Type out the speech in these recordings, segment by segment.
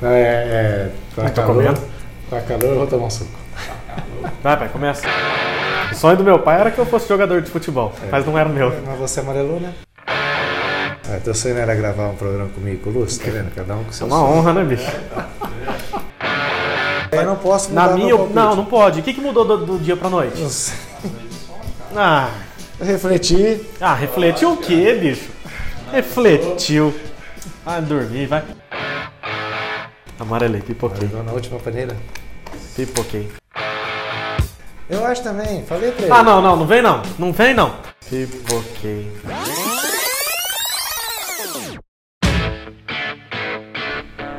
Não, é, é, tá tô calor, comendo. tá calor, eu vou tomar um suco. Vai, pai, começa. O sonho do meu pai era que eu fosse jogador de futebol, mas não era o meu. Mas você amarelou, né? Ah, teu sonho não era gravar um programa comigo com o Lúcio, tá vendo? Cada um com É seu uma sonho. honra, né, bicho? Eu não posso mudar Na minha. Não, não pode. O que, que mudou do, do dia pra noite? Não sei. Ah, Refletir. ah, refletiu o quê, bicho? Refletiu. Vai dormir, vai. Amarelei, pipoquei. Na última paneira. Pipoquei. Eu acho também, falei pra ele. Ah, não, não, não vem não. Não vem não. Pipoquei.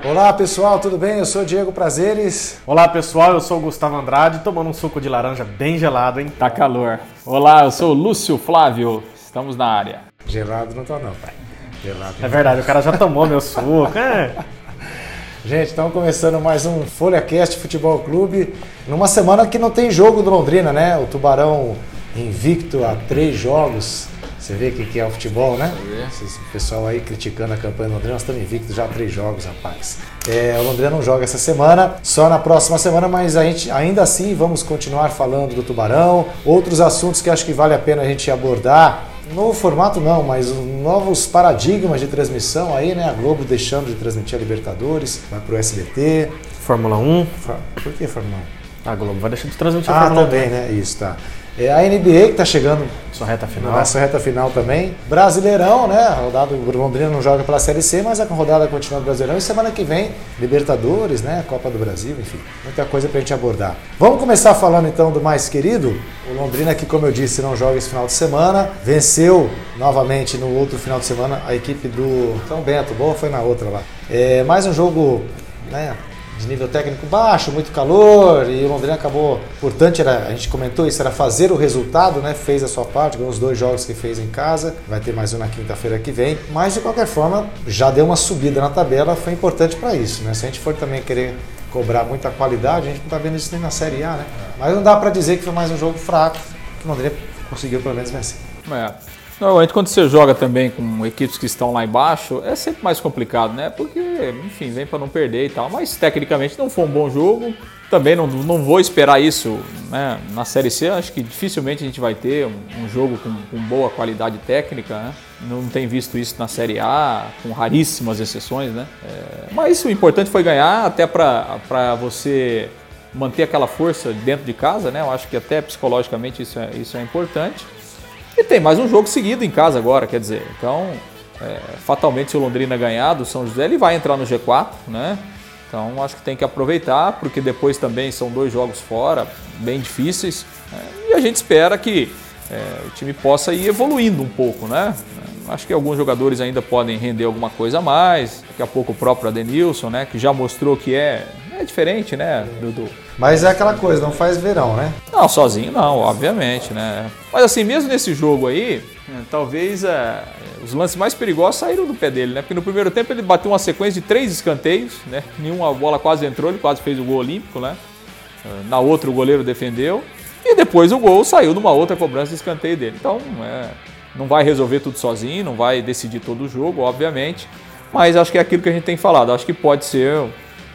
Olá pessoal, tudo bem? Eu sou o Diego Prazeres. Olá pessoal, eu sou o Gustavo Andrade, tomando um suco de laranja bem gelado, hein? Tá calor. Olá, eu sou o Lúcio Flávio. Estamos na área. Gelado não tá não, pai. Gelado. É verdade, o cara já tomou meu suco. É. Gente, estamos começando mais um FolhaCast Futebol Clube. Numa semana que não tem jogo do Londrina, né? O Tubarão invicto a três jogos. Você vê o que que é o futebol, né? Esse pessoal aí criticando a campanha do Londrina, nós estamos invictos já a três jogos, rapaz. É, o Londrina não joga essa semana, só na próxima semana, mas a gente ainda assim vamos continuar falando do Tubarão. Outros assuntos que acho que vale a pena a gente abordar. Novo formato não, mas novos paradigmas de transmissão aí, né? A Globo deixando de transmitir a Libertadores, vai pro SBT. Fórmula 1. Fa- Por que Fórmula 1? A Globo vai deixar de transmitir a Ah, Fórmula 1. também, né? Isso, tá. É a NBA que tá chegando Sua reta final. na sua reta final também. Brasileirão, né? A rodada o Londrina não joga pela Série C, mas a rodada continua no Brasileirão. E semana que vem, Libertadores, né? Copa do Brasil, enfim. Muita coisa pra gente abordar. Vamos começar falando então do mais querido. O Londrina, que como eu disse, não joga esse final de semana. Venceu novamente no outro final de semana a equipe do São Bento. Boa foi na outra lá. É, mais um jogo, né? De nível técnico baixo, muito calor, e o Londrina acabou, portanto, era, a gente comentou isso, era fazer o resultado, né? Fez a sua parte, ganhou os dois jogos que fez em casa, vai ter mais um na quinta-feira que vem, mas de qualquer forma, já deu uma subida na tabela, foi importante para isso, né? Se a gente for também querer cobrar muita qualidade, a gente não tá vendo isso nem na Série A, né? Mas não dá para dizer que foi mais um jogo fraco, que o Londrina conseguiu pelo menos vencer. É. Normalmente quando você joga também com equipes que estão lá embaixo, é sempre mais complicado, né? Porque, enfim, vem para não perder e tal. Mas tecnicamente não foi um bom jogo. Também não, não vou esperar isso né? na Série C. Acho que dificilmente a gente vai ter um, um jogo com, com boa qualidade técnica. Né? Não tem visto isso na Série A, com raríssimas exceções, né? É, mas o importante foi ganhar, até para você manter aquela força dentro de casa, né? Eu acho que até psicologicamente isso é, isso é importante. E tem mais um jogo seguido em casa agora, quer dizer, então é, fatalmente se o Londrina ganhar do São José, ele vai entrar no G4, né? Então acho que tem que aproveitar, porque depois também são dois jogos fora, bem difíceis, né? e a gente espera que é, o time possa ir evoluindo um pouco, né? Acho que alguns jogadores ainda podem render alguma coisa a mais. Daqui a pouco o próprio Adenilson, né? Que já mostrou que é, é diferente, né? Do, Mas é aquela coisa, não faz verão, né? não, sozinho não, obviamente, né? Mas assim, mesmo nesse jogo aí, né, talvez é, os lances mais perigosos saíram do pé dele, né? Porque no primeiro tempo ele bateu uma sequência de três escanteios, né? Nenhuma bola quase entrou, ele quase fez o gol olímpico, né? Na outra o goleiro defendeu. E depois o gol saiu numa outra cobrança de escanteio dele. Então, é, não vai resolver tudo sozinho, não vai decidir todo o jogo, obviamente. Mas acho que é aquilo que a gente tem falado. Acho que pode ser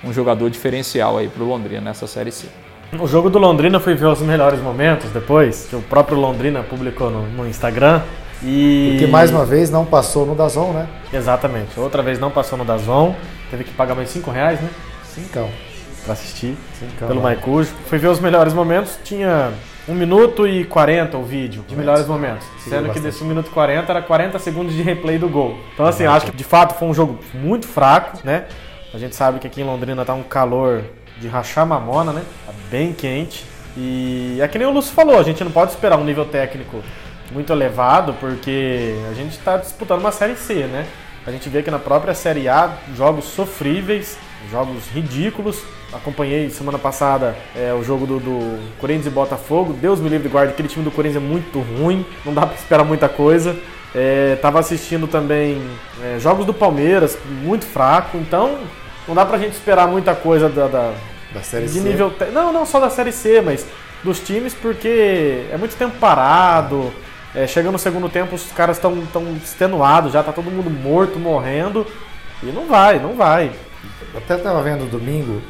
um jogador diferencial aí pro Londrina nessa Série C. O jogo do Londrina foi ver os melhores momentos depois, que o próprio Londrina publicou no, no Instagram. E... Porque mais uma vez não passou no Dazon, né? Exatamente. Outra vez não passou no Dazon. Teve que pagar mais 5 reais, né? Cincão. Pra assistir. Cincão. pelo né? Maicujo. Foi ver os melhores momentos. Tinha 1 minuto e 40 o vídeo de melhores momentos. Seguiu Sendo que bastante. desse 1 minuto e 40 era 40 segundos de replay do gol. Então, assim, eu acho que de fato foi um jogo muito fraco, né? A gente sabe que aqui em Londrina tá um calor de rachar mamona, né? Tá bem quente. E é que nem o Lúcio falou, a gente não pode esperar um nível técnico muito elevado, porque a gente está disputando uma Série C, né? A gente vê que na própria Série A, jogos sofríveis, jogos ridículos. Acompanhei semana passada é, o jogo do, do Corinthians e Botafogo. Deus me livre guarde, aquele time do Corinthians é muito ruim, não dá para esperar muita coisa. É, tava assistindo também é, jogos do Palmeiras, muito fraco, então não dá pra gente esperar muita coisa da, da- Da Série de C. nível. te- Não, não só da Série C, mas dos times, porque é muito tempo parado. É, chega no segundo tempo, os caras estão tão extenuados já, tá todo mundo morto, morrendo. E não vai, não vai. até estava vendo domingo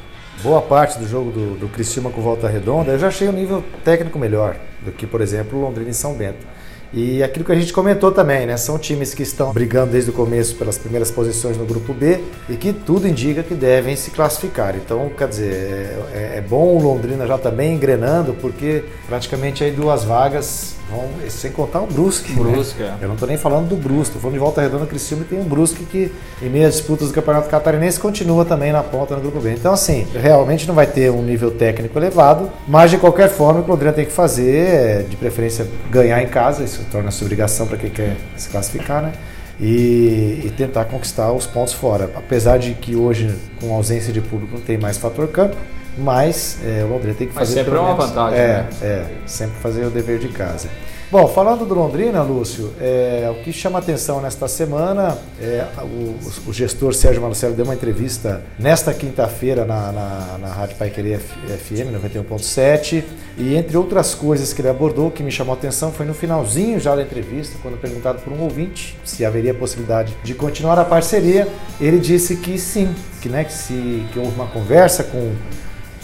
boa parte do jogo do, do Cristiúma com volta redonda, eu já achei o um nível técnico melhor do que, por exemplo, Londrina e São Bento. E aquilo que a gente comentou também, né? São times que estão brigando desde o começo pelas primeiras posições no grupo B e que tudo indica que devem se classificar. Então, quer dizer, é, é bom o Londrina já também engrenando, porque praticamente aí duas vagas vão, sem contar o Brusque. Né? Brusque. Né? Eu não estou nem falando do Brusque, estou falando de Volta Redonda Criciúma e tem um Brusque que, em meio às disputas do Campeonato Catarinense, continua também na ponta no grupo B. Então, assim, realmente não vai ter um nível técnico elevado, mas de qualquer forma o que o Londrina tem que fazer é, de preferência, ganhar em casa, isso torna-se obrigação para quem quer se classificar, né? E, e, tentar conquistar os pontos fora. Apesar de que hoje, com ausência de público, não tem mais fator campo, mas é, o Londrina tem que fazer. Mas sempre é uma vantagem. É, né? é, sempre fazer o dever de casa. Bom, falando do Londrina, Lúcio, é, o que chama atenção nesta semana é o, o gestor Sérgio Marcelo deu uma entrevista nesta quinta-feira na, na, na Rádio Pai Querer FM 91.7 e entre outras coisas que ele abordou, que me chamou a atenção foi no finalzinho já da entrevista, quando perguntado por um ouvinte se haveria possibilidade de continuar a parceria, ele disse que sim, que, né, que, se, que houve uma conversa com,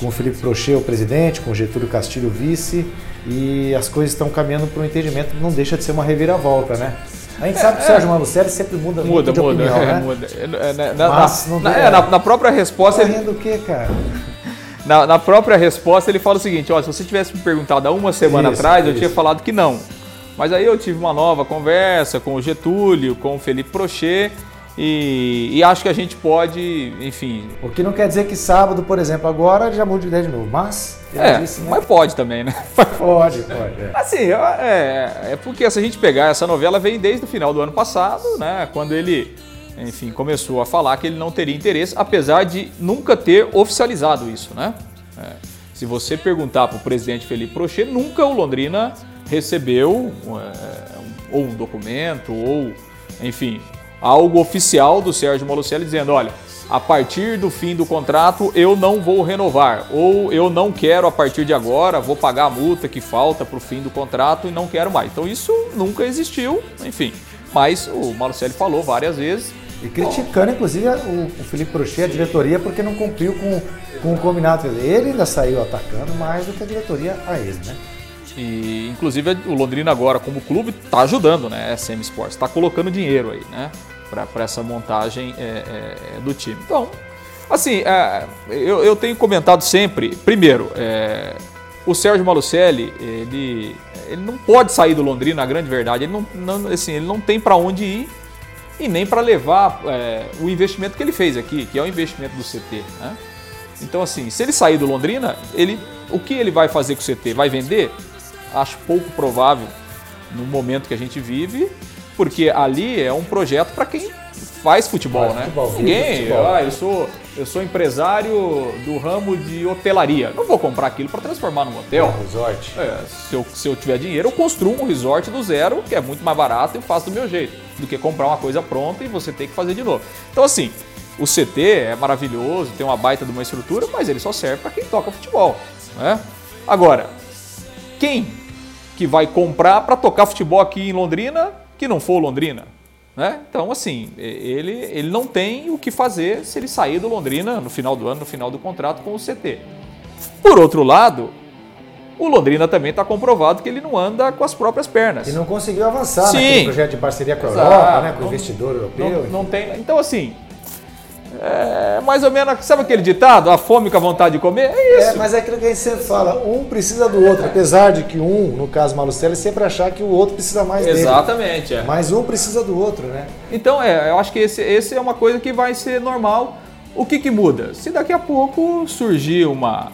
com o Felipe Prochê, o presidente, com o Getúlio Castilho, o vice, e as coisas estão caminhando para um entendimento, não deixa de ser uma reviravolta, né? A gente é, sabe que o Sérgio Malucelli sempre muda, muda, de muda, opinião, é, né? muda. É, na, na, Mas, na, é, na, na, própria resposta... Tá rindo o quê, cara? Na, na, própria resposta ele fala o seguinte, ó, se você tivesse me perguntado há uma semana isso, atrás, isso. eu tinha falado que não. Mas aí eu tive uma nova conversa com o Getúlio, com o Felipe Prochet, e, e, acho que a gente pode, enfim. O que não quer dizer que sábado, por exemplo, agora já mude de ideia de novo, mas. É, disse, né? mas pode também, né? Pode, pode. É. Assim, é, é porque se a gente pegar essa novela, vem desde o final do ano passado, né? Quando ele, enfim, começou a falar que ele não teria interesse, apesar de nunca ter oficializado isso, né? É, se você perguntar para o presidente Felipe Prochet, nunca o Londrina recebeu é, ou um documento ou, enfim, algo oficial do Sérgio Malucelli dizendo, olha, a partir do fim do contrato eu não vou renovar, ou eu não quero a partir de agora, vou pagar a multa que falta para o fim do contrato e não quero mais. Então isso nunca existiu, enfim. Mas o Malucelli falou várias vezes. E criticando, inclusive, o, Felipe Prochet, a diretoria, porque não cumpriu com, com o combinado. Ele ainda saiu atacando mais do que a diretoria a ele, né? E, inclusive, o Londrina agora, como clube, está ajudando, né? SM Sports, está colocando dinheiro aí, né? Para essa montagem é, é, é, do time. Então, assim, é, eu, eu, tenho comentado sempre, primeiro, é, o Sérgio Malucelli, ele, ele não pode sair do Londrina, na grande verdade, ele não, não assim, ele não tem para onde ir e nem para levar o investimento que ele fez aqui, que é o investimento do CT. Né? Então, assim, se ele sair do Londrina, ele, o que ele vai fazer com o CT? Vai vender? Acho pouco provável no momento que a gente vive porque ali é um projeto para quem faz futebol, faz né? Futebol, Ninguém, futebol. ah, eu sou eu sou empresário do ramo de hotelaria. Não vou comprar aquilo para transformar num hotel. Um resort. É, se, eu, se eu tiver dinheiro, eu construo um resort do zero, que é muito mais barato e faço do meu jeito, do que comprar uma coisa pronta e você ter que fazer de novo. Então, assim, o CT é maravilhoso, tem uma baita de uma estrutura, mas ele só serve para quem toca futebol. Né? Agora, quem que vai comprar para tocar futebol aqui em Londrina que não for o Londrina. Né? Então, assim, ele, ele não tem o que fazer se ele sair do Londrina no final do ano, no final do contrato com o CT. Por outro lado, o Londrina também está comprovado que ele não anda com as próprias pernas. E não conseguiu avançar Sim. naquele projeto de parceria com a Europa, né, com o investidor europeu. Não, não tem, então, assim, é mais ou menos, sabe aquele ditado? A fome com a vontade de comer? É isso. É, mas é aquilo que a gente sempre fala, um precisa do outro, apesar de que um, no caso Malucelli, sempre achar que o outro precisa mais Exatamente, dele. É. Mas um precisa do outro, né? Então, é, eu acho que esse, esse é uma coisa que vai ser normal. O que, que muda? Se daqui a pouco surgir uma,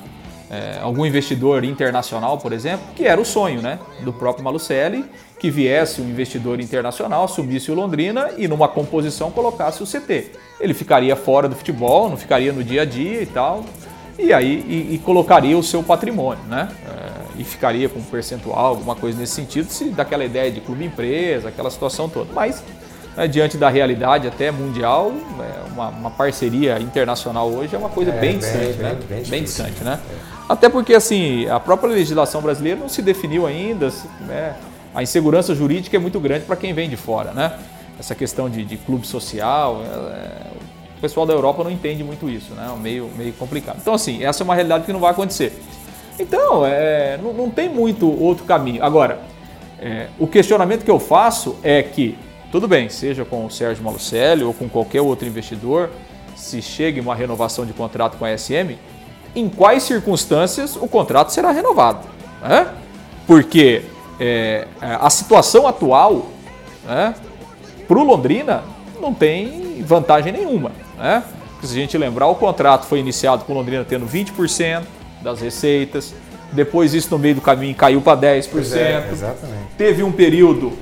é, algum investidor internacional, por exemplo, que era o sonho né, do próprio Malucelli, que viesse um investidor internacional, assumisse o Londrina e numa composição colocasse o CT. Ele ficaria fora do futebol, não ficaria no dia a dia e tal, e aí e, e colocaria o seu patrimônio, né? É, e ficaria com um percentual, alguma coisa nesse sentido, se daquela ideia de clube empresa, aquela situação toda. Mas né, diante da realidade até mundial, é, uma, uma, parceria internacional hoje é uma coisa é, bem distante, bem, né? Bem, bem, bem distante, né? É. Até porque assim a própria legislação brasileira não se definiu ainda, né? A insegurança jurídica é muito grande para quem vem de fora, né? Essa questão de, de clube social, é, o pessoal da Europa não entende muito isso, né? É meio, meio complicado. Então, assim, essa é uma realidade que não vai acontecer. Então, é, não, não tem muito outro caminho. Agora, é, o questionamento que eu faço é que, tudo bem, seja com o Sérgio Malucelli ou com qualquer outro investidor, se chegue uma renovação de contrato com a SM, em quais circunstâncias o contrato será renovado? Né? Porque é, a situação atual né, para o Londrina não tem vantagem nenhuma. Né? se a gente lembrar, o contrato foi iniciado com o Londrina tendo 20% das receitas, depois isso no meio do caminho caiu para 10%. É, exatamente. Teve um período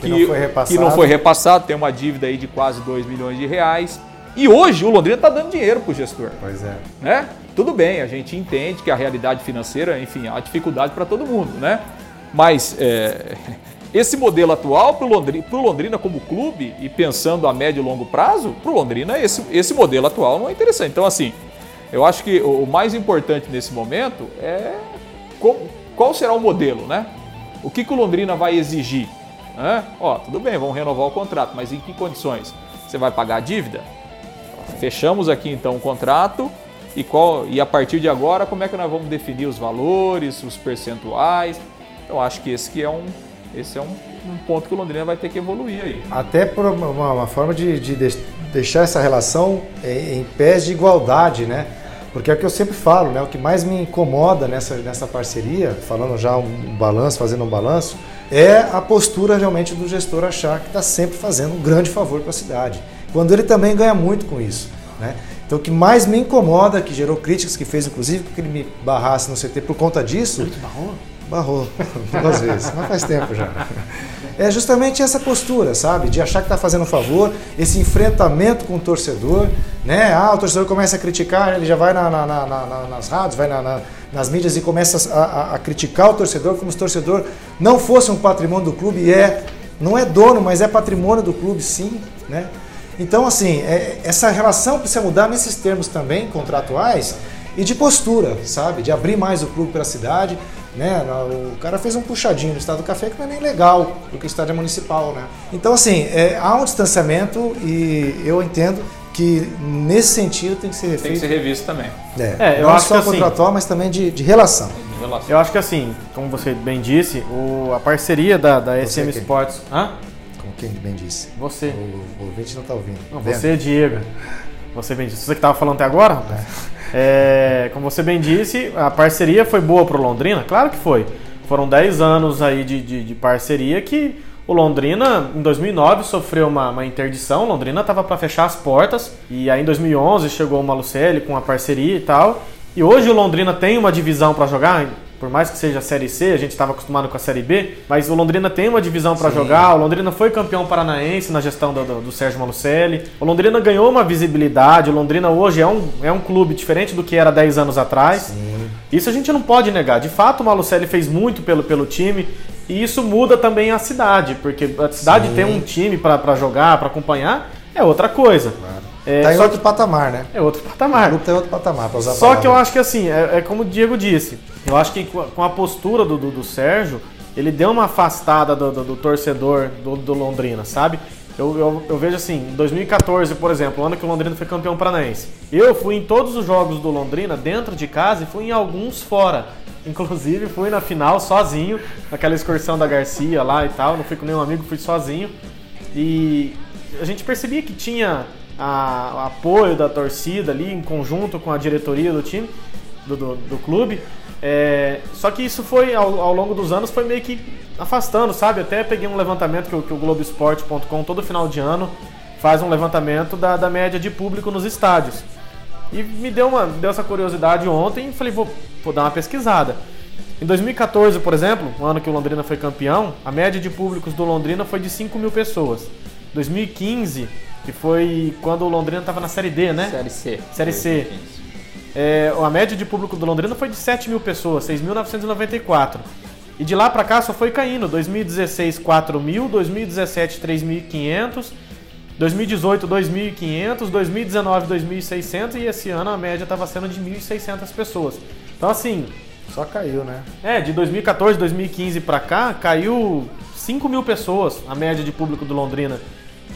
que, que, não foi repassado. que não foi repassado, tem uma dívida aí de quase 2 milhões de reais. E hoje o Londrina está dando dinheiro para o gestor. Pois é. Né? Tudo bem, a gente entende que a realidade financeira, enfim, há dificuldade para todo mundo, né? Mas é, esse modelo atual para o Londrina, Londrina, como clube e pensando a médio e longo prazo, para o Londrina esse, esse modelo atual não é interessante. Então, assim, eu acho que o mais importante nesse momento é qual, qual será o modelo, né? O que, que o Londrina vai exigir? Né? Ó, tudo bem, vamos renovar o contrato, mas em que condições? Você vai pagar a dívida? Fechamos aqui então o contrato e, qual, e a partir de agora como é que nós vamos definir os valores, os percentuais? Eu acho que esse que é um, esse é um, um ponto que o Londrina vai ter que evoluir aí. Até por uma, uma forma de, de, deixar essa relação em, em pés de igualdade, né? Porque é o que eu sempre falo, né? O que mais me incomoda nessa, nessa parceria, falando já um balanço, fazendo um balanço, é a postura realmente do gestor achar que está sempre fazendo um grande favor para a cidade. Quando ele também ganha muito com isso. Né? Então o que mais me incomoda, que gerou críticas, que fez inclusive que ele me barrasse no CT por conta disso. Ele te barrou? Barrou, duas vezes, mas faz tempo já é justamente essa postura, sabe? De achar que está fazendo um favor, esse enfrentamento com o torcedor, né? Ah, o torcedor começa a criticar, ele já vai na, na, na, nas rádios, vai nas mídias e começa a, a, a, criticar o torcedor como se o torcedor não fosse um patrimônio do clube e é. Não é dono, mas é patrimônio do clube, sim, né? Então, assim, é, essa relação precisa mudar nesses termos também contratuais e de postura, sabe? De abrir mais o clube para a cidade, né? O cara fez um puxadinho no estado do café que não é nem legal, porque o estádio é municipal, né? Então, assim, é, há um distanciamento e eu entendo que nesse sentido tem que ser refeito. Tem que ser revisto também. É, é eu não acho só que assim, contratual, mas também de, de, relação. de, relação. Eu acho que assim, como você bem disse, o, a parceria da, da SM Sports. Hã? Como quem bem disse. Você. O, o ouvinte não está ouvindo. Não, você, Diego. Você bem disse. Você que estava falando até agora? É. É, como você bem disse, a parceria foi boa para o Londrina? Claro que foi. Foram 10 anos aí de, de, de, parceria que o Londrina, em 2009, sofreu uma, uma interdição. O Londrina estava para fechar as portas. E aí em 2011 chegou o Malucelli com a parceria e tal. E hoje o Londrina tem uma divisão para jogar por mais que seja a Série C, a gente estava acostumado com a Série B, mas o Londrina tem uma divisão para jogar. O Londrina foi campeão paranaense na gestão do, do, do, Sérgio Malucelli. O Londrina ganhou uma visibilidade. O Londrina hoje é um, é um clube diferente do que era 10 anos atrás. Sim. Isso a gente não pode negar. De fato, o Malucelli fez muito pelo, pelo time. E isso muda também a cidade, porque a cidade Sim. tem um time para jogar, para acompanhar, é outra coisa. Claro. É, tá em outro que, patamar, né? É outro patamar. O grupo tem outro patamar, para usar Só que eu acho que assim, é, é, como o Diego disse, eu acho que com a postura do, do, do Sérgio, ele deu uma afastada do, do, do torcedor do, Londrina, sabe? Eu, eu, eu, vejo assim, em 2014, por exemplo, o ano que o Londrina foi campeão paranaense. Eu fui em todos os jogos do Londrina, dentro de casa, e fui em alguns fora. Inclusive, fui na final sozinho, naquela excursão da Garcia lá e tal. Não fui com nenhum amigo, fui sozinho. E a gente percebia que tinha a, o apoio da torcida ali, em conjunto com a diretoria do time, do, do, do clube. É, só que isso foi, ao, ao, longo dos anos, foi meio que afastando, sabe? Até peguei um levantamento que, que o Globoesporte.com todo final de ano faz um levantamento da, da média de público nos estádios. E me deu, uma, deu essa curiosidade ontem e falei, vou, vou dar uma pesquisada. Em 2014, por exemplo, o ano que o Londrina foi campeão, a média de públicos do Londrina foi de 5 mil pessoas. 2015, que foi quando o Londrina estava na Série D, né? Série C. Série C. É, a média de público do Londrina foi de 7 mil pessoas, 6.994. E de lá para cá só foi caindo. 2016, 4 mil, 2017, 3.500, 2018, 2.500, 2019, 2.600 e esse ano a média estava sendo de 1.600 pessoas. Então, assim. Só caiu, né? É, de 2014, 2015 para cá, caiu 5 mil pessoas a média de público do Londrina.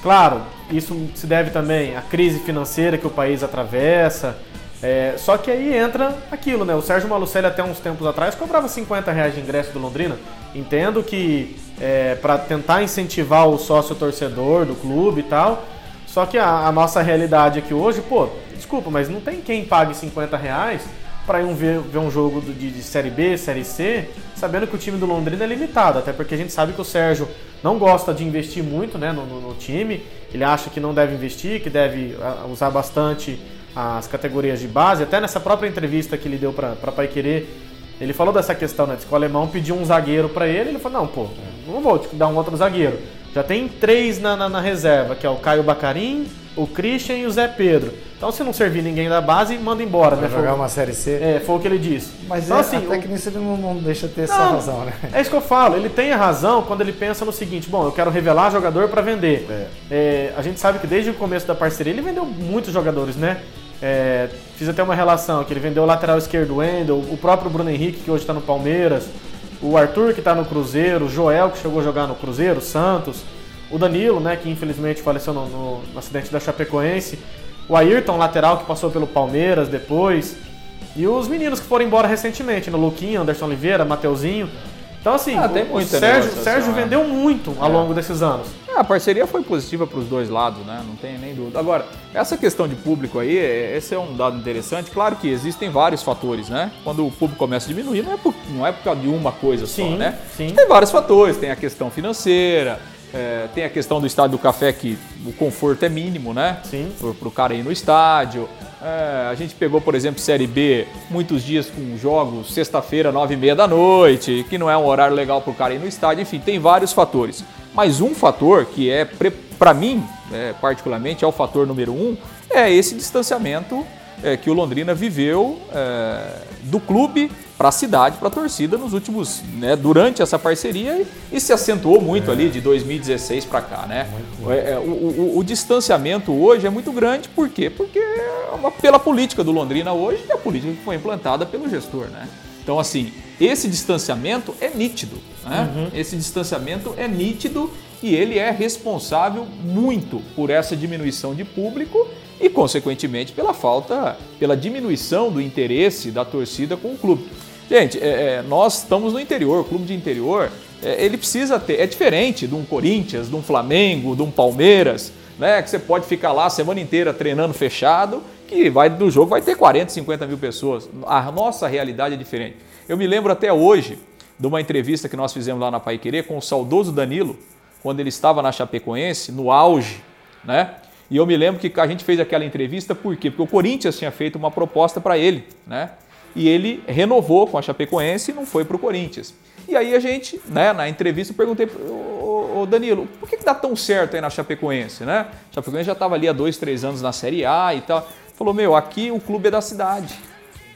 Claro, isso se deve também à crise financeira que o país atravessa. É, só que aí entra aquilo, né? O Sérgio Malucelli até uns tempos atrás cobrava 50 reais de ingresso do Londrina. Entendo que é, para tentar incentivar o sócio torcedor do clube e tal. Só que a, a, nossa realidade aqui hoje, pô, desculpa, mas não tem quem pague 50 reais para ir um ver, ver, um jogo de, de, Série B, Série C, sabendo que o time do Londrina é limitado. Até porque a gente sabe que o Sérgio não gosta de investir muito né, no, no, no time. Ele acha que não deve investir, que deve usar bastante as categorias de base. Até nessa própria entrevista que ele deu para Pai Querer, ele falou dessa questão, né? que o alemão pediu um zagueiro para ele. Ele falou: não, pô, não vou te dar um outro zagueiro. Já tem três na, na, na reserva, que é o Caio Bacarim, o Christian e o Zé Pedro. Então, se não servir ninguém da base, manda embora. Vai né? jogar foi, uma Série C. É, foi o que ele disse. Mas então, é, assim, até que nisso ele não, não deixa ter não, essa razão, né? É isso que eu falo. Ele tem a razão quando ele pensa no seguinte: bom, eu quero revelar jogador para vender. É. É, a gente sabe que desde o começo da parceria ele vendeu muitos jogadores, né? É, fiz até uma relação que ele vendeu o lateral esquerdo Wendel, o próprio Bruno Henrique, que hoje está no Palmeiras, o Arthur, que está no Cruzeiro, o Joel, que chegou a jogar no Cruzeiro, Santos, o Danilo, né, que infelizmente faleceu no, no, no acidente da Chapecoense, o Ayrton, lateral, que passou pelo Palmeiras depois, e os meninos que foram embora recentemente, no né, Luquinho, Anderson Oliveira, Mateuzinho. Então, assim, ah, o, o Sérgio, Sérgio é. vendeu muito ao é. longo desses anos. É, a parceria foi positiva para os dois lados, né? Não tem nem dúvida. Agora, essa questão de público aí, é, esse é um dado interessante. Claro que existem vários fatores, né? Quando o público começa a diminuir, não é por, não é por causa de uma coisa sim, só, né? Sim. Tem vários fatores. Tem a questão financeira, é, tem a questão do estádio do café que o conforto é mínimo, né? Sim. Para o cara ir no estádio. É, a gente pegou, por exemplo, Série B, muitos dias com jogos, sexta-feira, nove e meia da noite, que não é um horário legal para o cara ir no estádio. Enfim, tem vários fatores. Mas um fator que é, para mim, é, particularmente, é o fator número um, é esse distanciamento é, que o Londrina viveu é, do clube para a cidade, para a torcida nos últimos, né, durante essa parceria e, e se acentuou muito é. ali de 2016 para cá, né? É, é, o, o, o, distanciamento hoje é muito grande, por quê? Porque é pela política do Londrina hoje e a política que foi implantada pelo gestor, né? Então, assim, esse distanciamento é nítido, né? Uhum. Esse distanciamento é nítido e ele é responsável muito por essa diminuição de público e, consequentemente, pela falta, pela diminuição do interesse da torcida com o clube. Gente, é, é, nós estamos no interior, o clube de interior, é, ele precisa ter, é diferente de um Corinthians, de um Flamengo, de um Palmeiras, né, que você pode ficar lá a semana inteira treinando fechado, que vai do jogo vai ter 40, 50 mil pessoas. A nossa realidade é diferente. Eu me lembro até hoje de uma entrevista que nós fizemos lá na Pai Querer com o saudoso Danilo, quando ele estava na Chapecoense, no auge, né? E eu me lembro que a gente fez aquela entrevista por quê? Porque o Corinthians tinha feito uma proposta para ele, né? E ele renovou com a Chapecoense e não foi para o Corinthians. E aí a gente, né, na entrevista, eu perguntei o Danilo, por que, que dá tão certo aí na Chapecoense, né? A Chapecoense já estava ali há dois, três anos na Série A e tal. Falou, meu, aqui o clube é da cidade,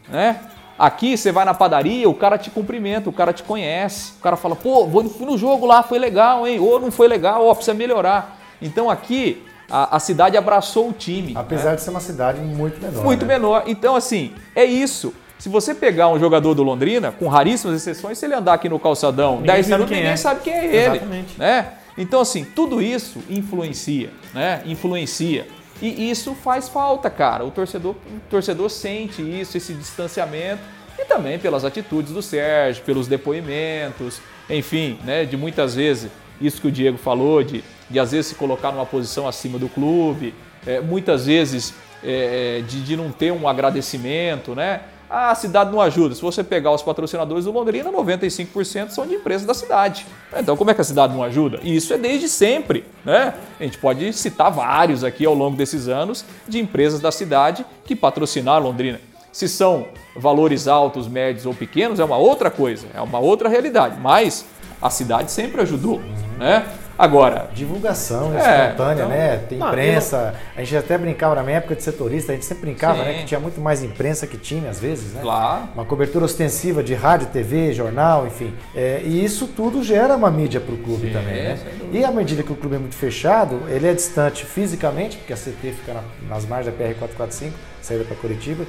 né? Aqui você vai na padaria, o cara te cumprimenta, o cara te conhece, o cara fala, pô, fui no jogo lá, foi legal, hein? Ou não foi legal, ó, precisa melhorar. Então aqui a, a cidade abraçou o time. Apesar né? de ser uma cidade muito menor. Muito né? menor. Então, assim, é isso. Se você pegar um jogador do Londrina, com raríssimas exceções, se ele andar aqui no calçadão ninguém 10 minutos, ninguém é. sabe quem é ele. Exatamente. Né? Então, assim, tudo isso influencia, né? Influencia. E isso faz falta, cara. O torcedor, o torcedor sente isso, esse distanciamento. E também pelas atitudes do Sérgio, pelos depoimentos, enfim, né? De muitas vezes, isso que o Diego falou, de de às vezes se colocar numa posição acima do clube, é, muitas vezes é, de, de não ter um agradecimento, né? A cidade não ajuda. Se você pegar os patrocinadores do Londrina, 95% são de empresas da cidade. Então, como é que a cidade não ajuda? E isso é desde sempre, né? A gente pode citar vários aqui ao longo desses anos de empresas da cidade que patrocinaram Londrina. Se são valores altos, médios ou pequenos, é uma outra coisa, é uma outra realidade. Mas a cidade sempre ajudou, né? Agora. Divulgação é, espontânea, então, né? Tem imprensa. A gente até brincava na minha época de setorista, a gente sempre brincava, Sim. né? Que tinha muito mais imprensa que time, às vezes, né? Claro. Uma cobertura ostensiva de rádio, TV, jornal, enfim. É, e isso tudo gera uma mídia para o clube Sim, também, né? E à medida que o clube é muito fechado, ele é distante fisicamente, porque a CT fica na, nas margens da PR-445, saída para Curitiba,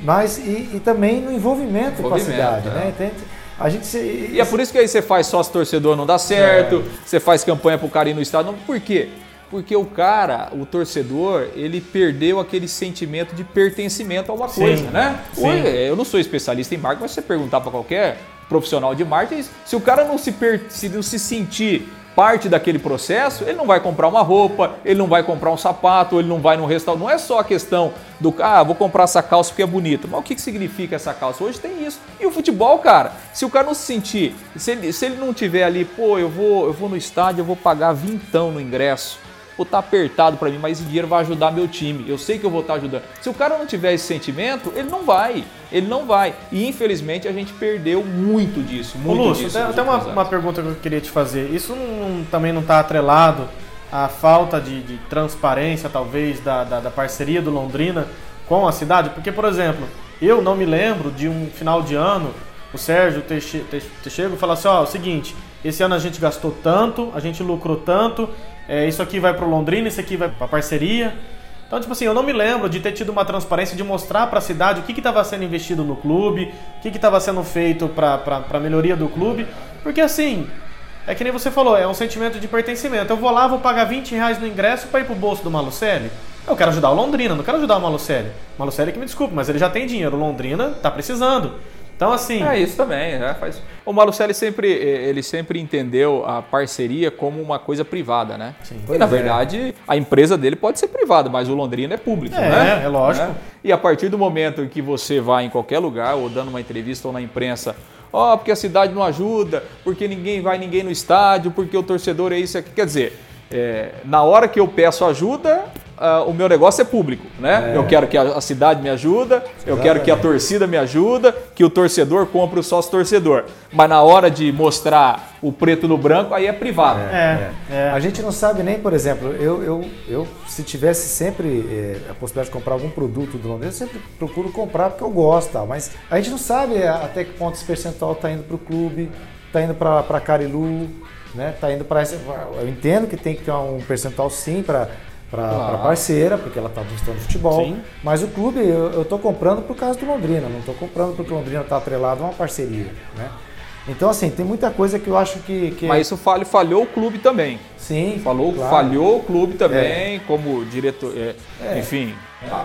mas e, e, também no envolvimento, envolvimento com a cidade, né? é. né? A gente se... E é por isso que aí você faz sócio torcedor não dá certo, é. você faz campanha pro cara ir no estado. Não, por quê? Porque o cara, o torcedor, ele perdeu aquele sentimento de pertencimento a uma coisa, né? sim. Hoje, eu não sou especialista em marketing, mas se você perguntar para qualquer profissional de marketing, se o cara não se, per, se não se sentir parte daquele processo, ele não vai comprar uma roupa, ele não vai comprar um sapato, ele não vai num restaurante. Não é só a questão do, ah, vou comprar essa calça porque é bonita. Mas o que, que significa essa calça? Hoje tem isso. E o futebol, cara, se o cara não se sentir, se ele, se ele não tiver ali, pô, eu vou, eu vou no estádio, eu vou pagar vintão no ingresso ou tá apertado para mim, mas esse dinheiro vai ajudar meu time. Eu sei que eu vou estar tá ajudando. Se o cara não tiver esse sentimento, ele não vai. Ele não vai. E infelizmente a gente perdeu muito disso. Muito Ô, Lúcio, disso até, até uma, uma, pergunta que eu queria te fazer. Isso não, também não está atrelado à falta de, de transparência, talvez, da, da, da, parceria do Londrina com a cidade? Porque, por exemplo, eu não me lembro de um final de ano, o Sérgio Teixeira falar assim: ó, é o seguinte, esse ano a gente gastou tanto, a gente lucrou tanto, é, isso aqui vai para Londrina, isso aqui vai para parceria. Então, tipo assim, eu não me lembro de ter tido uma transparência de mostrar para a cidade o que estava sendo investido no clube, o que estava sendo feito para a melhoria do clube, porque assim, é que nem você falou, é um sentimento de pertencimento. Eu vou lá, vou pagar 20 reais no ingresso para ir pro bolso do Malucelli. Eu quero ajudar o Londrina, não quero ajudar o Malucelli. Malucelli que me desculpe, mas ele já tem dinheiro, o Londrina tá precisando. Então, assim. É isso também, né? Faz... O Malucelli sempre, ele sempre entendeu a parceria como uma coisa privada, né? Sim. E, na é. verdade, a empresa dele pode ser privada, mas o Londrina é público, é, né? É, lógico. Né? E a partir do momento em que você vai em qualquer lugar, ou dando uma entrevista ou na imprensa, ó, oh, porque a cidade não ajuda, porque ninguém vai ninguém no estádio, porque o torcedor é isso aqui. Quer dizer, é, na hora que eu peço ajuda, uh, o meu negócio é público, né? É. Eu quero que a, a, cidade me ajuda, Exatamente. eu quero que a torcida me ajuda, que o torcedor compre o sócio torcedor. Mas na hora de mostrar o preto no branco, aí é privado. É, é. é. A gente não sabe nem, por exemplo, eu, eu, eu se tivesse sempre eh, a possibilidade de comprar algum produto do Londrina, eu sempre procuro comprar porque eu gosto, mas a gente não sabe até que ponto esse percentual está indo para o clube, está indo para Carilu, né? Tá indo para eu entendo que tem que ter um percentual sim para para claro. parceira, porque ela está de futebol. Sim. Mas o clube, eu estou comprando por causa do Londrina, não estou comprando porque o Londrina está atrelado a uma parceria. Né? Então, assim, tem muita coisa que eu acho que. que... Mas isso falho, falhou o clube também. Sim. Falou, claro. Falhou o clube também, é. como diretor. É, é. Enfim.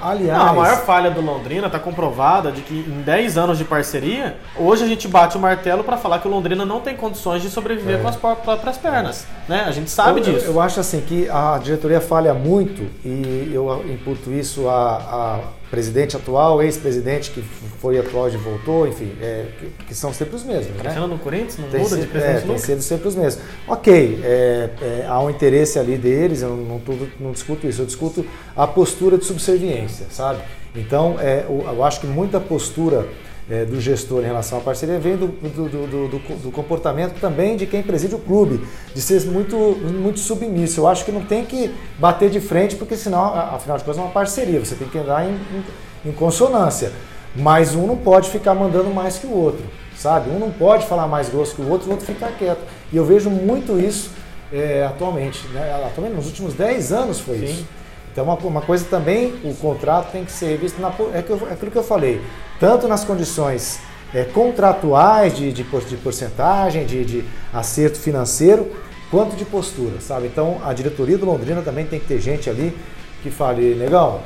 Aliás. Não, a maior falha do Londrina está comprovada de que em 10 anos de parceria, hoje a gente bate o martelo para falar que o Londrina não tem condições de sobreviver é. com as próprias pernas. Né? A gente sabe eu, disso. Eu, eu, acho assim que a diretoria falha muito e eu imputo isso a, a presidente atual, ex-presidente que foi atual e voltou, enfim, é, que, que, são sempre os mesmos. Né? no Corinthians, não tem muda de presidente é, Tem sido sempre os mesmos. Ok, é, é, há um interesse ali deles, eu não, não, não, discuto isso, eu discuto a postura de subserviência, sabe? Então, é, eu acho que muita postura é, do gestor em relação à parceria vem do, do, do, do, comportamento também de quem preside o clube, de ser muito, muito submisso. Eu acho que não tem que bater de frente, porque senão, afinal de contas, é uma parceria, você tem que andar em, em, em consonância. Mas um não pode ficar mandando mais que o outro, sabe? Um não pode falar mais grosso que o outro, o outro ficar quieto. E eu vejo muito isso é, atualmente. Né? Atualmente, nos últimos 10 anos foi Sim. isso. Então, uma, uma coisa também, o contrato tem que ser visto na. É, que eu, é aquilo que eu falei tanto nas condições é, contratuais de, de, de porcentagem, de, de, acerto financeiro, quanto de postura, sabe? Então a diretoria do Londrina também tem que ter gente ali que fale, negão,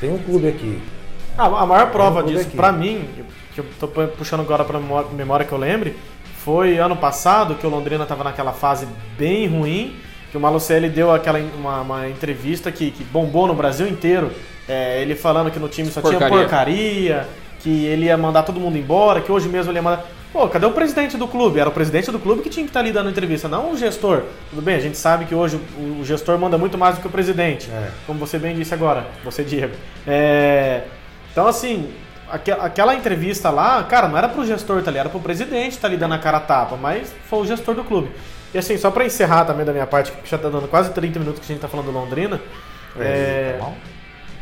tem um clube aqui. Ah, a maior prova um disso, para mim, que eu tô puxando agora para memória que eu lembre, foi ano passado que o Londrina estava naquela fase bem ruim, que o Malucelli deu aquela uma, uma entrevista que, que, bombou no Brasil inteiro, é, ele falando que no time só porcaria. tinha porcaria que ele ia mandar todo mundo embora, que hoje mesmo ele ia mandar. Pô, cadê o presidente do clube? Era o presidente do clube que tinha que estar tá ali dando entrevista, não o gestor. Tudo bem, a gente sabe que hoje o gestor manda muito mais do que o presidente, é. como você bem disse agora, você, Diego. É... Então, assim, aquela entrevista lá, cara, não era pro gestor tá ali, era pro presidente tá ali dando a cara a tapa, mas foi o gestor do clube. E assim, só para encerrar também da minha parte, que já tá dando quase 30 minutos que a gente tá falando do Londrina. É, é... Tá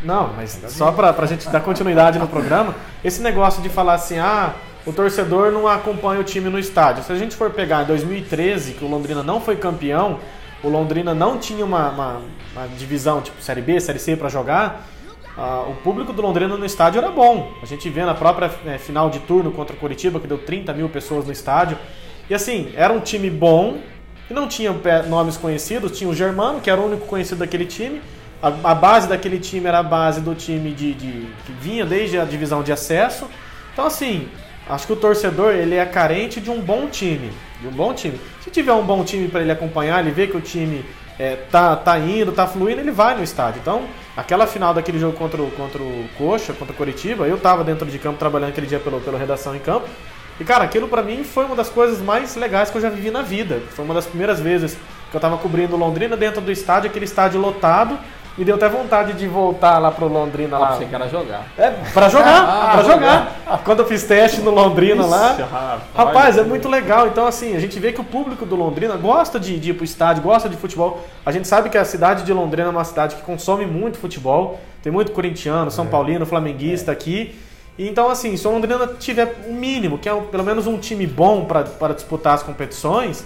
não, mas só para a gente dar continuidade no programa, esse negócio de falar assim, ah, o torcedor não acompanha o time no estádio. Se a gente for pegar em 2013, que o Londrina não foi campeão, o Londrina não tinha uma, uma, uma divisão tipo Série B, Série C para jogar, uh, o público do Londrina no estádio era bom. A gente vê na própria é, final de turno contra o Curitiba, que deu 30 mil pessoas no estádio. E assim, era um time bom, que não tinha pé- nomes conhecidos, tinha o Germano, que era o único conhecido daquele time. A, a base daquele time era a base do time de, de- que vinha desde a divisão de acesso. Então, assim, acho que o torcedor ele é carente de um bom time. De um bom time. Se tiver um bom time para ele acompanhar, ele vê que o time é, tá, tá indo, tá fluindo, ele vai no estádio. Então, aquela final daquele jogo contra o, contra o Coxa, contra o Coritiba, eu tava dentro de campo trabalhando aquele dia pelo, pela redação em campo. E, cara, aquilo pra mim foi uma das coisas mais legais que eu já vivi na vida. Foi uma das primeiras vezes que eu tava cobrindo Londrina dentro do estádio, aquele estádio lotado. Me deu até vontade de voltar lá pro Londrina lá. Ah, você quer jogar. É, pra jogar, Ah, pra pra jogar. Quando eu fiz teste no Londrina lá. Ixi, rapaz. Rapaz, é muito legal. Então, assim, a gente vê que o público do Londrina gosta de, de ir pro estádio, gosta de futebol. A gente sabe que a cidade de Londrina é uma cidade que consome muito futebol. Tem muito corintiano, São Paulino, flamenguista aqui. E Então, assim, se o Londrina tiver o mínimo, que é um- pelo menos um time bom para disputar as competições,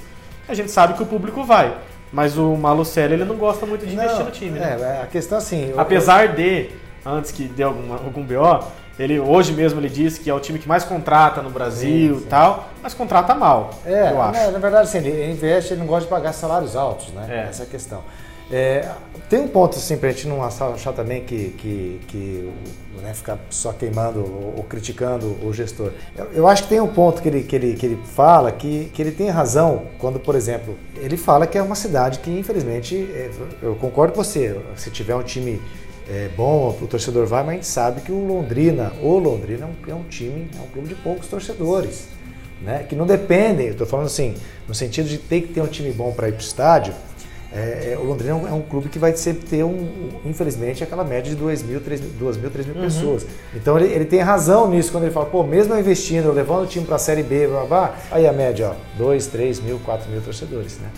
a gente sabe que o público vai. Mas o Malucelli, ele não gosta muito de investir no time, né? É, a questão assim. eu- Apesar de, antes que dê algum, algum BO, ele hoje mesmo ele disse que é o time que mais contrata no Brasil Sim, sim. tal, mas contrata mal, É, eu acho. né, na verdade, assim, ele investe, ele não gosta de pagar salários altos, né? É. Essa é a questão. É, tem um ponto, assim, pra gente não achar achar também que, que, que né, ficar só queimando ou, ou criticando o gestor. Eu, eu acho que tem um ponto que ele, que ele, que ele fala que, que ele tem razão quando, por exemplo, ele fala que é uma cidade que, infelizmente, é, eu concordo com você, se tiver um time é bom, o torcedor vai, mas a gente sabe que o Londrina, o Londrina é um, é um time, é um clube de poucos torcedores, né? Que não dependem, eu tô falando assim, no sentido de ter que ter um time bom para ir para o estádio. É, é, o Londrina é um, é um clube que vai sempre ter, um, infelizmente, aquela média de 2 mil, 3 mil, 2 mil, 3 mil pessoas. Então ele, ele tem razão nisso quando ele fala, pô, mesmo eu investindo, eu levando o time para a Série B, blá, blá, aí a média, ó, 2, 3 mil, 4 mil torcedores, né?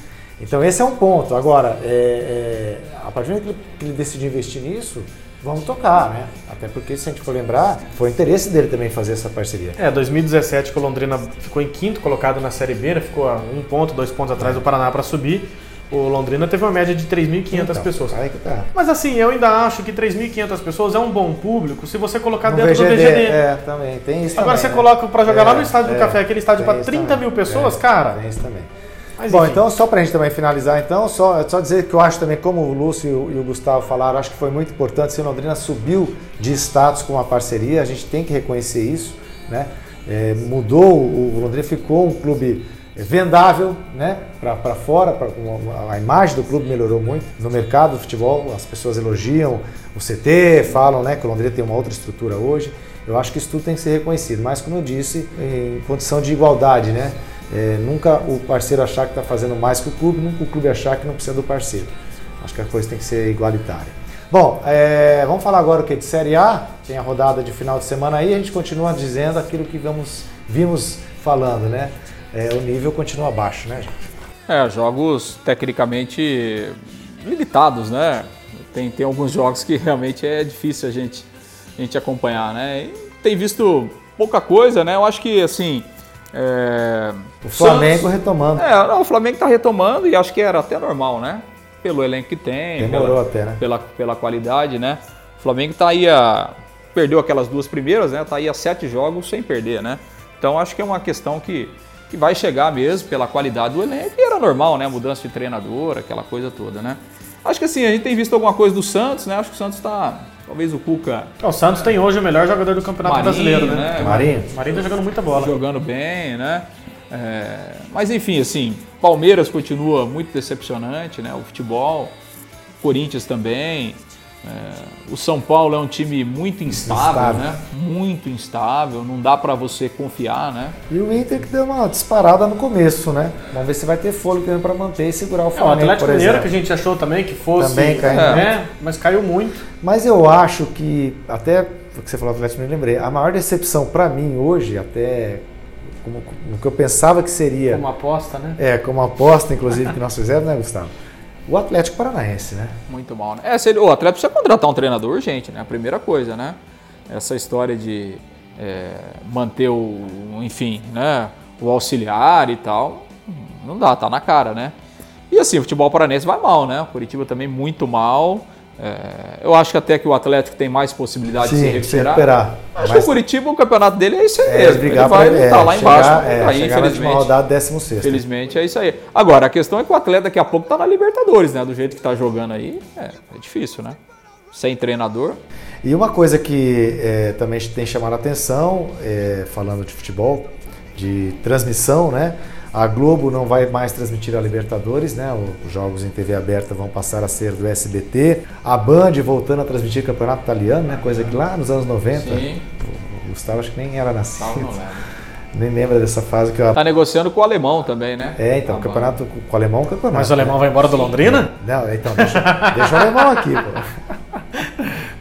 Então esse é um ponto. Agora, é, é, a partir do momento que ele, decidiu investir nisso, vamos tocar, né? Até porque, se a gente for lembrar, foi interesse dele também fazer essa parceria. É, 2017 que o Londrina ficou em quinto colocado na Série B, né? ficou a um ponto, dois pontos atrás do Paraná para subir. O Londrina teve uma média de 3.500 Então, pessoas. Aí que tá. Mas assim, eu ainda acho que 3.500 pessoas é um bom público se você colocar No dentro do VGD, VGD. É, também. Tem isso Agora também, você né? coloca pra jogar lá no É, estádio do é, Café, aquele estádio isso 30 também. mil pessoas, É, cara. Tem isso também. Mas, Bom, então só pra gente também finalizar, então, só, só dizer que eu acho também, como o Lúcio e o, Gustavo falaram, acho que foi muito importante, se o Londrina subiu de status com a parceria, a gente tem que reconhecer isso, né? É, mudou, o Londrina ficou um clube vendável, né? Para fora, pra, a imagem do clube melhorou muito no mercado do futebol, as pessoas elogiam o CT, falam, né, que o Londrina tem uma outra estrutura hoje. Eu acho que isso tudo tem que ser reconhecido, mas como eu disse, em condição de igualdade, né? É, nunca o parceiro achar que está fazendo mais que o clube, nunca o clube achar que não precisa do parceiro. Acho que a coisa tem que ser igualitária. Bom, é, vamos falar agora o que de Série A. Tem a rodada de final de semana aí. A gente continua dizendo aquilo que vamos, vimos falando, né? É, o nível continua baixo, né, gente? É, jogos tecnicamente limitados, né? Tem, tem alguns jogos que realmente é difícil a gente, a gente acompanhar, né? E tem visto pouca coisa, né? Eu acho que, assim... é, O Flamengo Santos- retomando. É, não, o Flamengo tá retomando e acho que era até normal, né? Pelo elenco que tem, Demorou pela, até, né? pela, pela qualidade, né? O Flamengo tá aí a. Perdeu aquelas duas primeiras, né? Tá aí a sete jogos sem perder, né? Então acho que é uma questão que, que vai chegar mesmo pela qualidade do elenco. E era normal, né? Mudança de treinador, aquela coisa toda, né? Acho que assim, a gente tem visto alguma coisa do Santos, né? Acho que o Santos tá. Talvez o Cuca O Santos tem hoje o melhor jogador do Campeonato Marinho, Brasileiro, né? né? Marinho. Marinho tá jogando muita bola. jogando bem, né? É, mas enfim, assim, Palmeiras continua muito decepcionante, né? O futebol, Corinthians também. É, o São Paulo é um time muito instável, Instável. né? Muito instável, não dá pra você confiar, né? E o Inter que deu uma disparada no começo, né? Vamos ver se vai ter fôlego para manter e segurar o É, o Flamengo, Atlético por Mineiro que a gente achou também que fosse. Também caiu. né? Mas caiu muito. Mas eu acho que, até o que você falou do Atlético Mineiro, lembrei, a maior decepção para mim hoje, até como, no que eu pensava que seria, Como aposta, né? é, como aposta, inclusive, que nós fizemos, né, Gustavo? O Atlético Paranaense, né? Muito mal, né? É, se ele- o Atlético precisa contratar um treinador urgente, né? A primeira coisa, né? Essa história de é, manter o, enfim, né? O auxiliar e tal, não dá, tá na cara, né? E assim, o futebol paranense vai mal, né? O Curitiba também muito mal. É, eu acho que até que o Atlético tem mais possibilidade Sim, de se se recuperar. recuperar. Acho Mas- que o Curitiba, o campeonato dele é isso aí É, mesmo. ele vai pra- lutar é, lá chegar- embaixo. é, aí, infelizmente. rodada, 16 Infelizmente é isso aí. Agora, a questão é que o atleta daqui a pouco tá na Libertadores, né? Do jeito que tá jogando aí, é, é difícil, né? Sem treinador. E uma coisa que é, também tem chamado a atenção, é, falando de futebol, de transmissão, né? A Globo não vai mais transmitir a Libertadores, né? Os jogos em TV aberta vão passar a ser do SBT. A Band voltando a transmitir o Campeonato Italiano, né? Coisa que lá nos anos 90, o Gustavo acho que nem era nascido. Nem lembra dessa fase que eu... Tá negociando com o alemão também, né? É, então, o Tá campeonato com o alemão, é campeonato. Mas o alemão vai embora do Londrina? Não, então, deixa, deixa o alemão aqui, pô.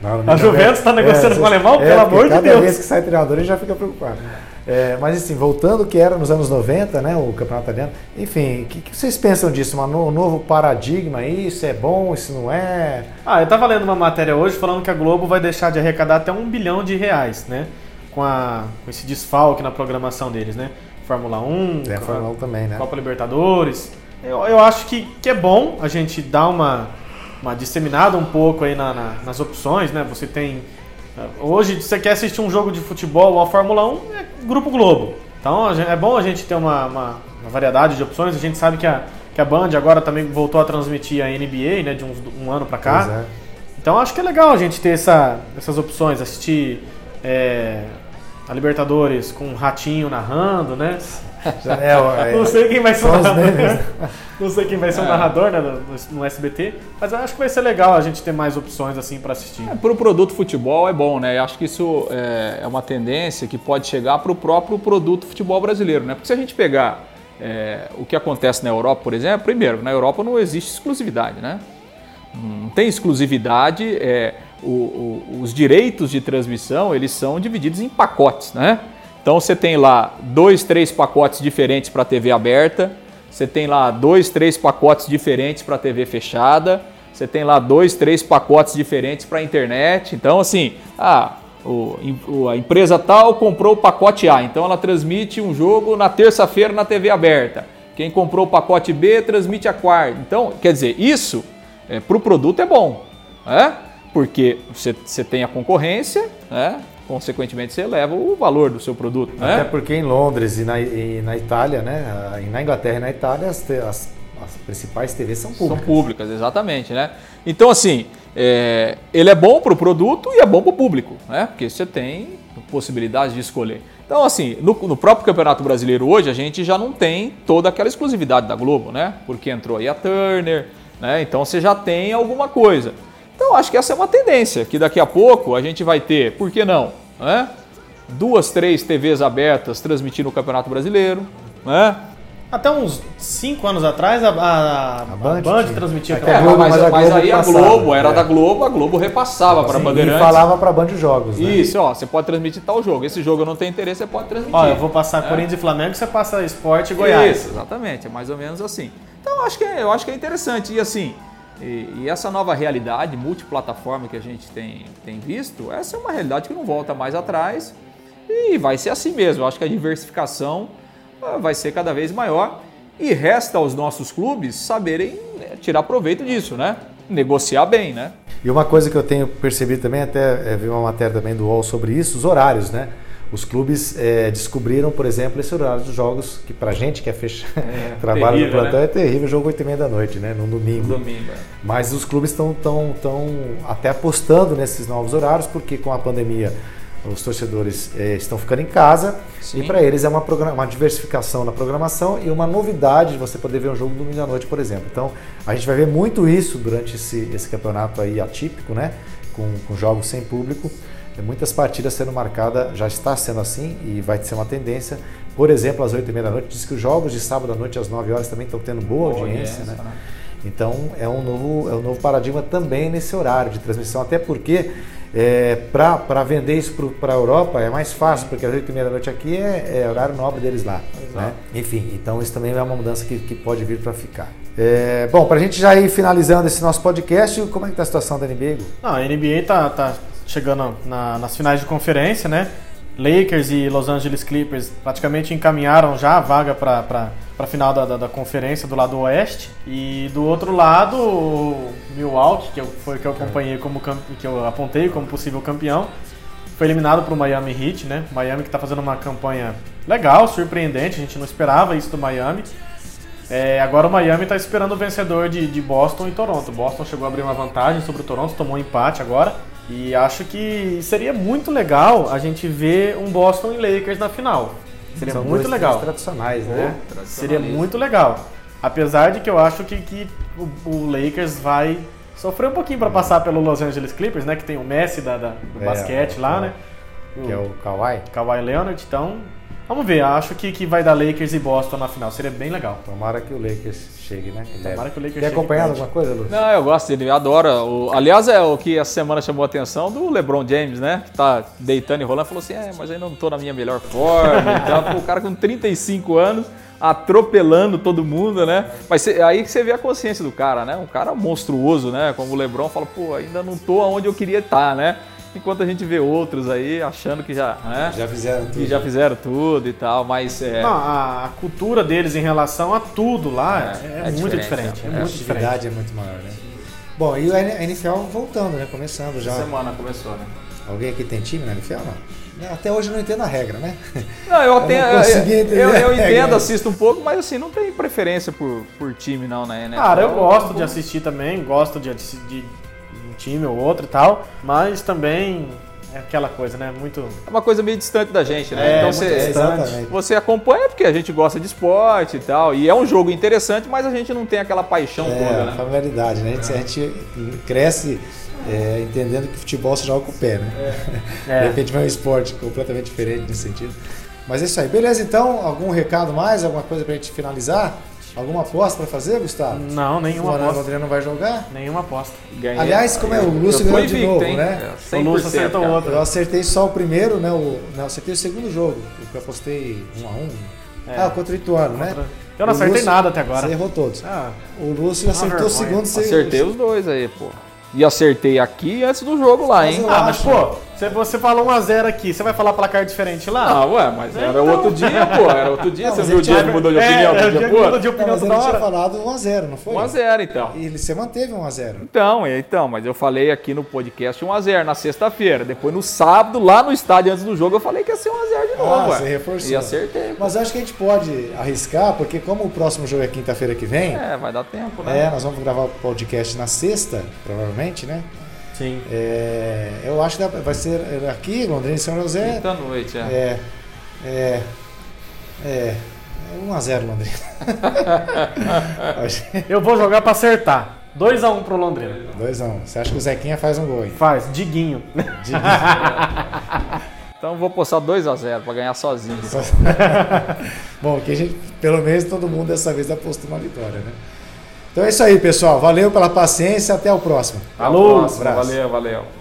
Não, não A Juventus tá negociando com o alemão? Pelo porque amor de cada Deus. vez que sai treinador, gente já fica preocupado. É, mas assim, voltando que era nos anos 90, né, o campeonato italiano, enfim, o que, que vocês pensam disso? Um novo paradigma aí? Isso é bom, isso não é? Ah, eu tava lendo uma matéria hoje falando que a Globo vai deixar de arrecadar até um bilhão de reais, né? Com, a, com esse desfalque na programação deles, né? Fórmula 1, Tem a Fórmula 1 também, né? Copa Libertadores. Eu, eu acho que, que é bom a gente dar uma, uma disseminada um pouco aí na- na- nas opções, né? Você tem. Hoje, se você quer assistir um jogo de futebol ou a Fórmula 1, é Grupo Globo. Então é bom a gente ter uma, uma- uma variedade de opções. A gente sabe que a, que a Band agora também voltou a transmitir a NBA, né? De uns, um ano pra cá. É. Então acho que é legal a gente ter essa- essas opções, assistir é, a Libertadores com um ratinho narrando, né? É, é, Não sei quem vai ser o narrador. memes. Não sei quem vai ser o É. narrador né, no, no SBT, mas eu acho que vai ser legal a gente ter mais opções assim para assistir. É, para o produto futebol é bom, né? Eu acho que isso é, é uma tendência que pode chegar para o próprio produto futebol brasileiro, né? Porque se a gente pegar é, o que acontece na Europa, por exemplo, primeiro, na Europa não existe exclusividade, né? Não tem exclusividade, é, o- o- os direitos de transmissão eles são divididos em pacotes, né? Então você tem lá dois, três pacotes diferentes para TV aberta, você tem lá dois, três pacotes diferentes para TV fechada, você tem lá dois, três pacotes diferentes para internet. Então assim, ah, o- a empresa tal comprou o pacote A, então ela transmite um jogo na terça-feira na TV aberta. Quem comprou o pacote B transmite a quarta. Então, quer dizer, isso para o produto é bom, né? porque você, você tem a concorrência, né? Consequentemente você eleva o valor do seu produto. Até Né? porque em Londres e na, e na Itália, né? e Na Inglaterra e na Itália, as, as- as principais TVs são São públicas. públicas, exatamente. Né? Então, assim, é, ele é bom para o produto e é bom para o público, né? porque você tem possibilidade de escolher. Então, assim, no, no próprio Campeonato Brasileiro hoje, a gente já não tem toda aquela exclusividade da Globo, né? Porque entrou aí a Turner, né? Então você já tem alguma coisa. Então, acho que essa é uma tendência, que daqui a pouco a gente vai ter, por que não? Né? Duas, três TVs abertas transmitindo o Campeonato Brasileiro, né? Até uns 5 anos atrás, a, a, a Band Band, tinha. transmitia É que É, a aquela- Globo- mas, mas a mas Globo aí a passava, Globo era é. da Globo, a Globo repassava para a Bandeirantes. e falava para Band de Jogos, né? Isso, ó, você pode transmitir tal jogo. Esse jogo eu não tenho interesse, você pode transmitir. Ó, eu vou passar Corinthians e Flamengo, você passa Esporte e Goiás. Isso, exatamente, é mais ou menos assim. Então eu acho que é, eu acho que é interessante. E assim, e, e essa nova realidade multiplataforma que a gente tem, tem visto, essa é uma realidade que não volta mais atrás e vai ser assim mesmo. Acho que a diversificação ah, vai ser cada vez maior e resta aos nossos clubes saberem né, tirar proveito disso, né? Negociar bem, né? E uma coisa que eu tenho percebido também, até é, vi uma matéria também do UOL sobre isso, os horários, né? Os clubes é, descobriram, por exemplo, esse horário dos jogos, que pra gente que é fechar trabalho no terrível, plantão né? é terrível, jogo 8 e meia da noite, né? No domingo. Domingo. Mas os clubes estão tão, tão até apostando nesses novos horários, porque com a pandemia os torcedores eh, estão ficando em casa Sim. e para eles é uma, uma diversificação na programação e uma novidade de você poder ver um jogo domingo à noite, por exemplo. Então a gente vai ver muito isso durante esse, esse campeonato aí atípico, né? Com, com jogos sem público. Muitas partidas sendo marcadas, já está sendo assim e vai ser uma tendência. Por exemplo, às 8h30 da noite, diz que os jogos de sábado à noite às 9 horas também estão tendo boa, Boa audiência, audiência, né? né? Então é um novo, é um novo paradigma também nesse horário de transmissão, até porque é, para vender isso para a Europa é mais fácil, porque às 8h30 da noite aqui é, é horário nobre deles lá. Né? Enfim, então isso também é uma mudança que, que pode vir para ficar. É, bom, para a gente já ir finalizando esse nosso podcast, como é que está a situação da NBA? Não, a NBA tá, tá chegando na- nas finais de conferência, né? Lakers e Los Angeles Clippers praticamente encaminharam já a vaga para a final da, da, da, conferência do lado oeste. E do outro lado, o Milwaukee, que eu, foi que eu acompanhei como que eu apontei como possível campeão, foi eliminado para o Miami Heat, né? Miami que está fazendo uma campanha legal, surpreendente, a gente não esperava isso do Miami. É, agora o Miami está esperando o vencedor de, de Boston e Toronto. Boston chegou a abrir uma vantagem sobre o Toronto, tomou um empate agora. E acho que seria muito legal a gente ver um Boston e Lakers na final. Seria São muito legal. tradicionais, né? É, seria muito legal. Apesar de que eu acho que, que o, o Lakers vai sofrer um pouquinho para passar pelo Los Angeles Clippers, né? Que tem o Messi da, da do é, basquete lá, é. né? Que é o Kawhi. Kawhi Leonard, então Vamos ver, acho que, que vai dar Lakers e Boston na final, seria bem legal. Tomara que o Lakers chegue, né? Tomara que o Lakers Tem acompanhado alguma coisa, Lu? Não, eu gosto dele, eu adoro. O, aliás, é o que essa semana chamou a atenção do LeBron James, né? Que tá deitando e rolando, falou assim: é, mas ainda não tô na minha melhor forma. então, o cara com 35 anos atropelando todo mundo, né? Mas cê, aí que você vê a consciência do cara, né? Um cara monstruoso, né? Como o LeBron fala, pô, ainda não tô onde eu queria estar, né? Enquanto a gente vê outros aí achando que já, né? já fizeram tudo. Que já fizeram tudo e tal, mas é... Não, a, cultura deles em relação a tudo lá é, é, é muito diferente. É, a muito diferente. é muito maior, né? Bom, e a NFL voltando, né? Começando já. Semana começou, né? Alguém aqui tem time na NFL, não? Até hoje eu não entendo a regra, né? Não, eu, tenho, eu, eu, eu entendo, assisto um pouco, mas assim, não tem preferência por, por time não na NFL. Cara, eu gosto de assistir também, gosto de, de time ou outro e tal, mas também é aquela coisa, né? Muito. É uma coisa meio distante da gente, né? É, então você, você acompanha porque a gente gosta de esporte e tal. E é um jogo interessante, mas a gente não tem aquela paixão é, toda, né? familiaridade, né? A gente, a gente cresce é, entendendo que futebol se joga com o pé, né? É. De repente vai um esporte completamente diferente nesse sentido. Mas é isso aí. Beleza, então, algum recado mais, alguma coisa pra gente finalizar? Alguma aposta para fazer, Gustavo? Não, nenhuma aposta. O André não vai jogar? Nenhuma aposta. Ganhei. Aliás, como é o Lúcio ganhou de novo, hein? né? É, o Lúcio acertou o outro. Eu acertei só o primeiro, né? O, não, acertei o segundo jogo. Eu apostei um a um. É. Ah, contra o Ituano, né? contra... né? Eu não acertei Lúcio, nada até agora. Você errou todos. Ah, o Lúcio acertou o segundo. Acertei os dois aí, pô. E acertei aqui antes do jogo lá, hein? Ah, mas pô, você, você falou 1x0 aqui, você vai falar placar diferente lá? Ah, ué, mas era então... outro dia, pô. Era outro dia. Não, você viu o dia que mudou de opinião? É, o dia que mudou de opinião toda hora. tinha falado 1x0, não foi? 1x0, então. E você manteve 1x0. Então, então, mas eu falei aqui no podcast 1x0 na sexta-feira. Depois no sábado, lá no estádio antes do jogo, eu falei que ia ser 1x0 de novo. Ah, ué. você reforçou. E acertei. Mas acho que a gente pode arriscar, porque como o próximo jogo é quinta-feira que vem. É, vai dar tempo, né? É, nós vamos gravar o podcast na sexta, provavelmente, né? Sim. É, eu acho que vai ser aqui, Londrina e São José. Quinta noite, é. É. É. 1x0 é Londrina. eu vou jogar para acertar. 2x1 pro Londrina. 2x1. Você acha que o Zequinha faz um gol, hein? Faz, Diguinho. Diguinho. então vou postar 2x0 para ganhar sozinho. Bom, que a gente, pelo menos todo mundo dessa vez apostou uma vitória, né? Então é isso aí, pessoal. Valeu pela paciência. Até o próximo. Alô, valeu, valeu.